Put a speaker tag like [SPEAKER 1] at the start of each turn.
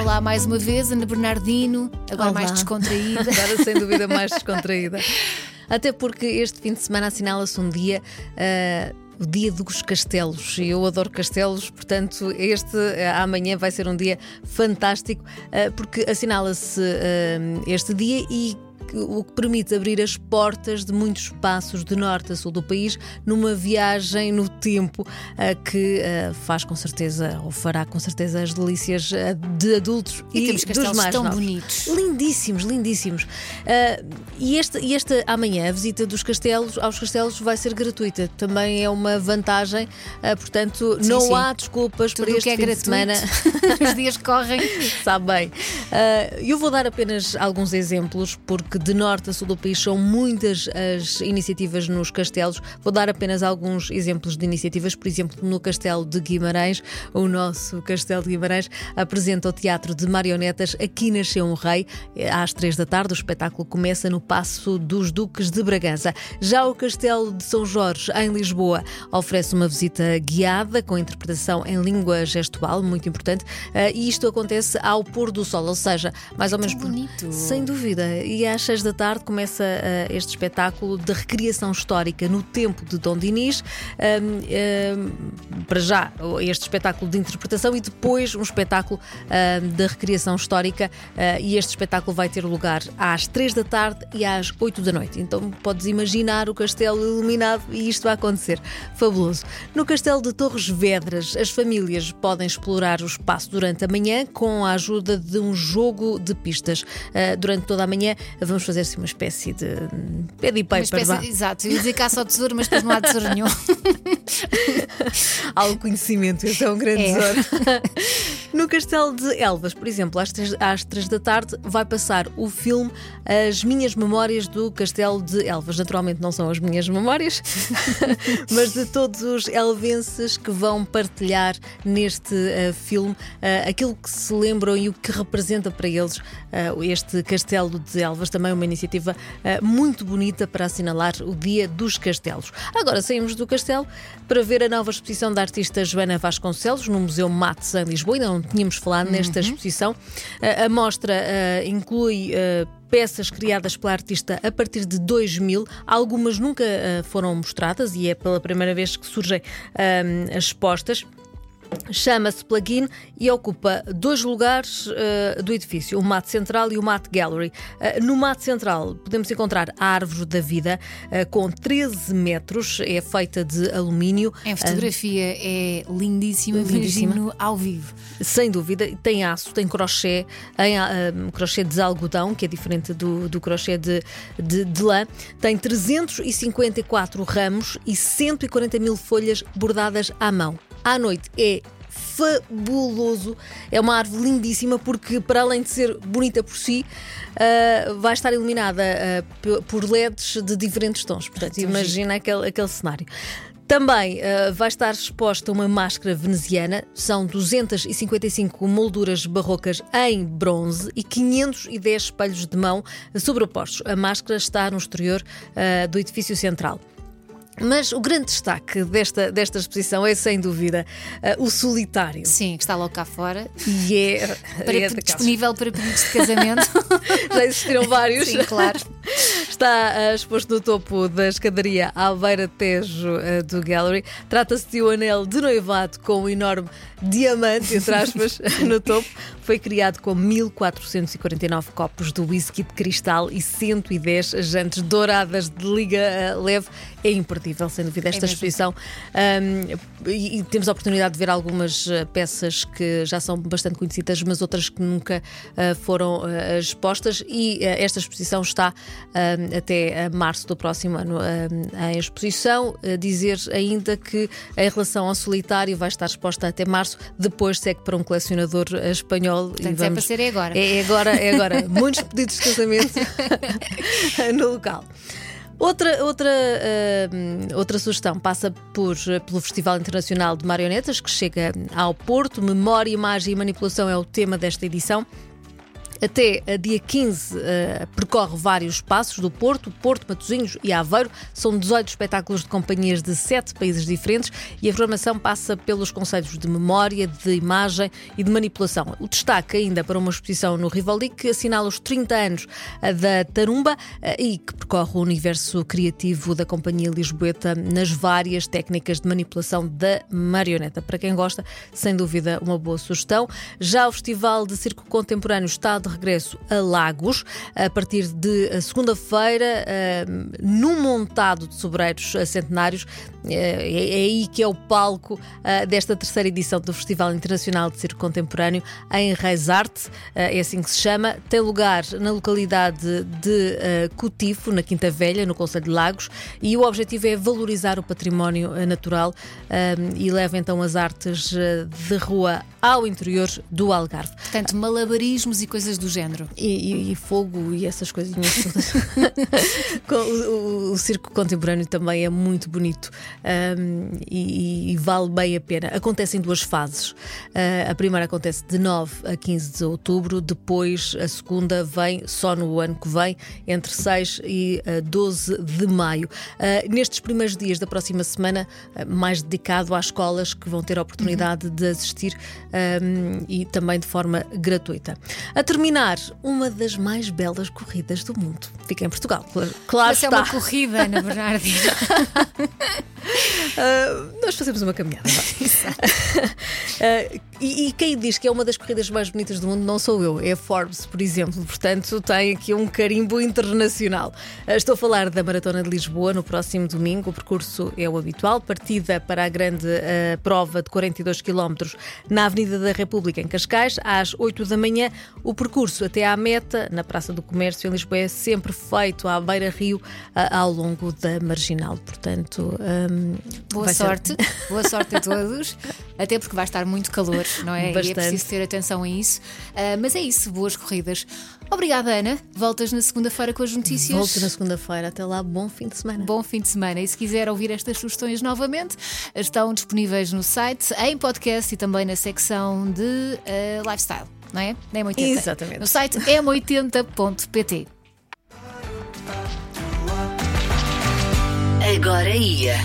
[SPEAKER 1] Olá mais uma vez, Ana Bernardino, agora
[SPEAKER 2] Olá.
[SPEAKER 1] mais descontraída.
[SPEAKER 2] Agora, sem dúvida, mais descontraída. Até porque este fim de semana assinala-se um dia. ah, o dia dos castelos, e eu adoro castelos, portanto, este ah, amanhã vai ser um dia fantástico, ah, porque assinala-se este dia e o que permite abrir as portas de muitos espaços de norte a sul do país numa viagem no tempo que faz com certeza, ou fará com certeza, as delícias de adultos
[SPEAKER 1] E
[SPEAKER 2] e,
[SPEAKER 1] temos
[SPEAKER 2] dos mais
[SPEAKER 1] tão
[SPEAKER 2] novos.
[SPEAKER 1] bonitos.
[SPEAKER 2] Lindíssimos, lindíssimos. E este, e este amanhã, a visita dos castelos aos castelos vai ser gratuita. Também é uma vantagem, portanto,
[SPEAKER 1] Sim,
[SPEAKER 2] não
[SPEAKER 1] sim.
[SPEAKER 2] há desculpas
[SPEAKER 1] Tudo
[SPEAKER 2] para este
[SPEAKER 1] que é
[SPEAKER 2] fim
[SPEAKER 1] gratuito.
[SPEAKER 2] de semana.
[SPEAKER 1] Os dias correm.
[SPEAKER 2] Sabe bem. Eu vou dar apenas alguns exemplos, porque de norte a sul do país são muitas as iniciativas nos castelos. Vou dar apenas alguns exemplos de iniciativas. Por exemplo, no Castelo de Guimarães, o nosso Castelo de Guimarães apresenta o Teatro de Marionetas Aqui Nasceu um Rei, eh, às três da tarde. O espetáculo começa no Passo dos Duques de Bragança. Já o Castelo de São Jorge, em Lisboa, oferece uma visita guiada com interpretação em língua gestual, muito importante, eh, e isto acontece ao pôr do sol, ou seja, mais ou menos.
[SPEAKER 1] Bonito.
[SPEAKER 2] Sem dúvida. E acho 6 da tarde, começa uh, este espetáculo de recriação histórica no tempo de Dom Dinis. Para já, este espetáculo de interpretação e depois um espetáculo um, de recriação histórica. Uh, e este espetáculo vai ter lugar às 3 da tarde e às 8 da noite. Então podes imaginar o castelo iluminado e isto vai acontecer. Fabuloso. No castelo de Torres Vedras, as famílias podem explorar o espaço durante a manhã com a ajuda de um jogo de pistas. Uh, durante toda a manhã, vamos fazer assim uma espécie de pad e
[SPEAKER 1] Uma
[SPEAKER 2] paper,
[SPEAKER 1] espécie, exato, eu ia dizer caça ao tesouro, mas depois não há tesouro nenhum.
[SPEAKER 2] Há o conhecimento, esse é um grande
[SPEAKER 1] É.
[SPEAKER 2] tesouro. No Castelo de Elvas, por exemplo, às três, às três da tarde vai passar o filme As Minhas Memórias do Castelo de Elvas. Naturalmente não são as minhas memórias, mas de todos os elvenses que vão partilhar neste eh, filme eh, aquilo que se lembram e o que representa para eles eh, este Castelo de Elvas. Também uma iniciativa eh, muito bonita para assinalar o Dia dos Castelos. Agora saímos do castelo para ver a nova exposição da artista Joana Vasconcelos no Museu Mates em Lisboa. Ainda não tínhamos falado nesta exposição. A, a mostra eh, inclui. Peças criadas pela artista a partir de 2000, algumas nunca eh, foram mostradas e é pela primeira vez que surgem eh, as expostas. Chama-se Plugin e ocupa dois lugares eh, do edifício, o Mate Central e o Mate Gallery. Eh, no Mate Central podemos encontrar a Árvore da Vida, eh, com 13 metros, é feita de alumínio.
[SPEAKER 1] Em fotografia é lindíssima,
[SPEAKER 2] Lindíssima.
[SPEAKER 1] ao vivo.
[SPEAKER 2] Sem dúvida, tem aço, tem crochê, em, ah, um, crochê de algodão, que é diferente do, do crochê de, de, de lã. Tem 354 ramos e 140 mil folhas bordadas à mão. À noite é fabuloso. É uma árvore lindíssima porque, para além de ser bonita por si, ah, vai estar iluminada p- por LEDs de diferentes tons. Portanto, imagina aquele, aquele cenário. Também ah, vai estar exposta uma máscara veneziana, são 255 molduras barrocas em bronze e 510 espelhos de mão sobrepostos. A máscara está no exterior ah, do edifício central. Mas o grande destaque desta, desta exposição é, sem dúvida, ah, o solitário.
[SPEAKER 1] Sim, que está logo cá fora.
[SPEAKER 2] E é,
[SPEAKER 1] Para,
[SPEAKER 2] é
[SPEAKER 1] disponível para pedidos de casamento.
[SPEAKER 2] Já existiram vários.
[SPEAKER 1] Sim, claro.
[SPEAKER 2] Está ah, exposto no topo da escadaria à beira Tejo ah, do Gallery. Trata-se de um anel de noivado com um enorme diamante, entre aspas, no topo. Foi criado com 1449 copos de whisky de cristal e 110 jantes douradas de liga ah, leve. É imperdível, sem dúvida, esta
[SPEAKER 1] mesmo.
[SPEAKER 2] exposição. Ahm, e, e temos a oportunidade de ver algumas ah, peças que já são bastante conhecidas, mas outras que nunca ah, foram expostas. E esta exposição está até março do próximo ano em exposição. Dizer ainda que em relação ao solitário vai estar exposta até março, depois segue para um colecionador ah, espanhol.
[SPEAKER 1] Portanto, é para ser é agora.
[SPEAKER 2] É agora, é agora. Muitos pedidos de casamento no local. Outra, outra, hum, outra sugestão passa por, pelo Festival Internacional de Marionetas, que chega ao Porto. Memória, imagem e manipulação é o tema desta edição. Até a dia 15 uh, percorre vários passos do Porto, Porto, Matosinhos e Aveiro. São 18 espetáculos de companhias de sete países diferentes e a programação passa pelos conceitos de memória, de imagem e de manipulação. O destaque ainda para uma exposição no Rivoli que assinala os 30 anos uh, da Tarumba e que percorre o universo criativo da Companhia Lisboeta nas várias técnicas de manipulação da marioneta. Para quem gosta, sem dúvida, uma boa sugestão. Já o Festival de Circo Contemporâneo está de de regresso a Lagos a partir de segunda-feira, num montado de sobreiros centenários. É, é, aí que é o palco desta terceira edição do Festival Internacional de Circo Contemporâneo em Reisarte, é assim que se chama. Tem lugar na localidade de Cotifo, na Quinta Velha, no Conselho de Lagos, e o objetivo é valorizar o património natural e leva então as artes de rua ao interior do Algarve.
[SPEAKER 1] Portanto, malabarismos e coisas do género.
[SPEAKER 2] E, e, e fogo e essas coisinhas todas. o, o, o, circo contemporâneo também é muito bonito um, e, e, vale bem a pena. Acontece em duas fases. Uh, a primeira acontece de 9 a 15 de outubro, depois a segunda vem só no ano que vem, entre 6 e uh, 12 de maio. Uh, nestes primeiros dias da próxima semana, mais dedicado às escolas que vão ter a oportunidade uhum. de assistir um, e também de forma gratuita. A terminar uma das mais belas corridas do mundo. Fica em Portugal.
[SPEAKER 1] Claro Mas está. é uma corrida, Ana Bernardina.
[SPEAKER 2] uh, nós fazemos uma caminhada. uh, e, e, quem diz que é uma das corridas mais bonitas do mundo não sou eu, é a Forbes, por exemplo. Portanto, tem aqui um carimbo internacional. Uh, estou a falar da Maratona de Lisboa no próximo domingo. O percurso é o habitual, partida para a grande uh, prova de 42 km na Avenida da República, em Cascais, às 8 da manhã. O percurso até à meta, na Praça do Comércio, em Lisboa, é sempre feito à beira-rio ao longo da Marginal. Portanto, um,
[SPEAKER 1] boa sorte, ser... boa sorte a todos, até porque vai estar muito calor não é? Bastante. E é preciso ter atenção a isso. Uh, mas é isso, boas corridas. Obrigada, Ana. Voltas na segunda-feira com as notícias.
[SPEAKER 2] Volto na segunda-feira. Até lá, bom fim de semana.
[SPEAKER 1] Bom fim de semana. E se quiser ouvir estas sugestões novamente, estão disponíveis no site, em podcast e também na secção de uh, lifestyle, não é? Na M80.
[SPEAKER 2] Exatamente.
[SPEAKER 1] No site m80.pt. Agora ia.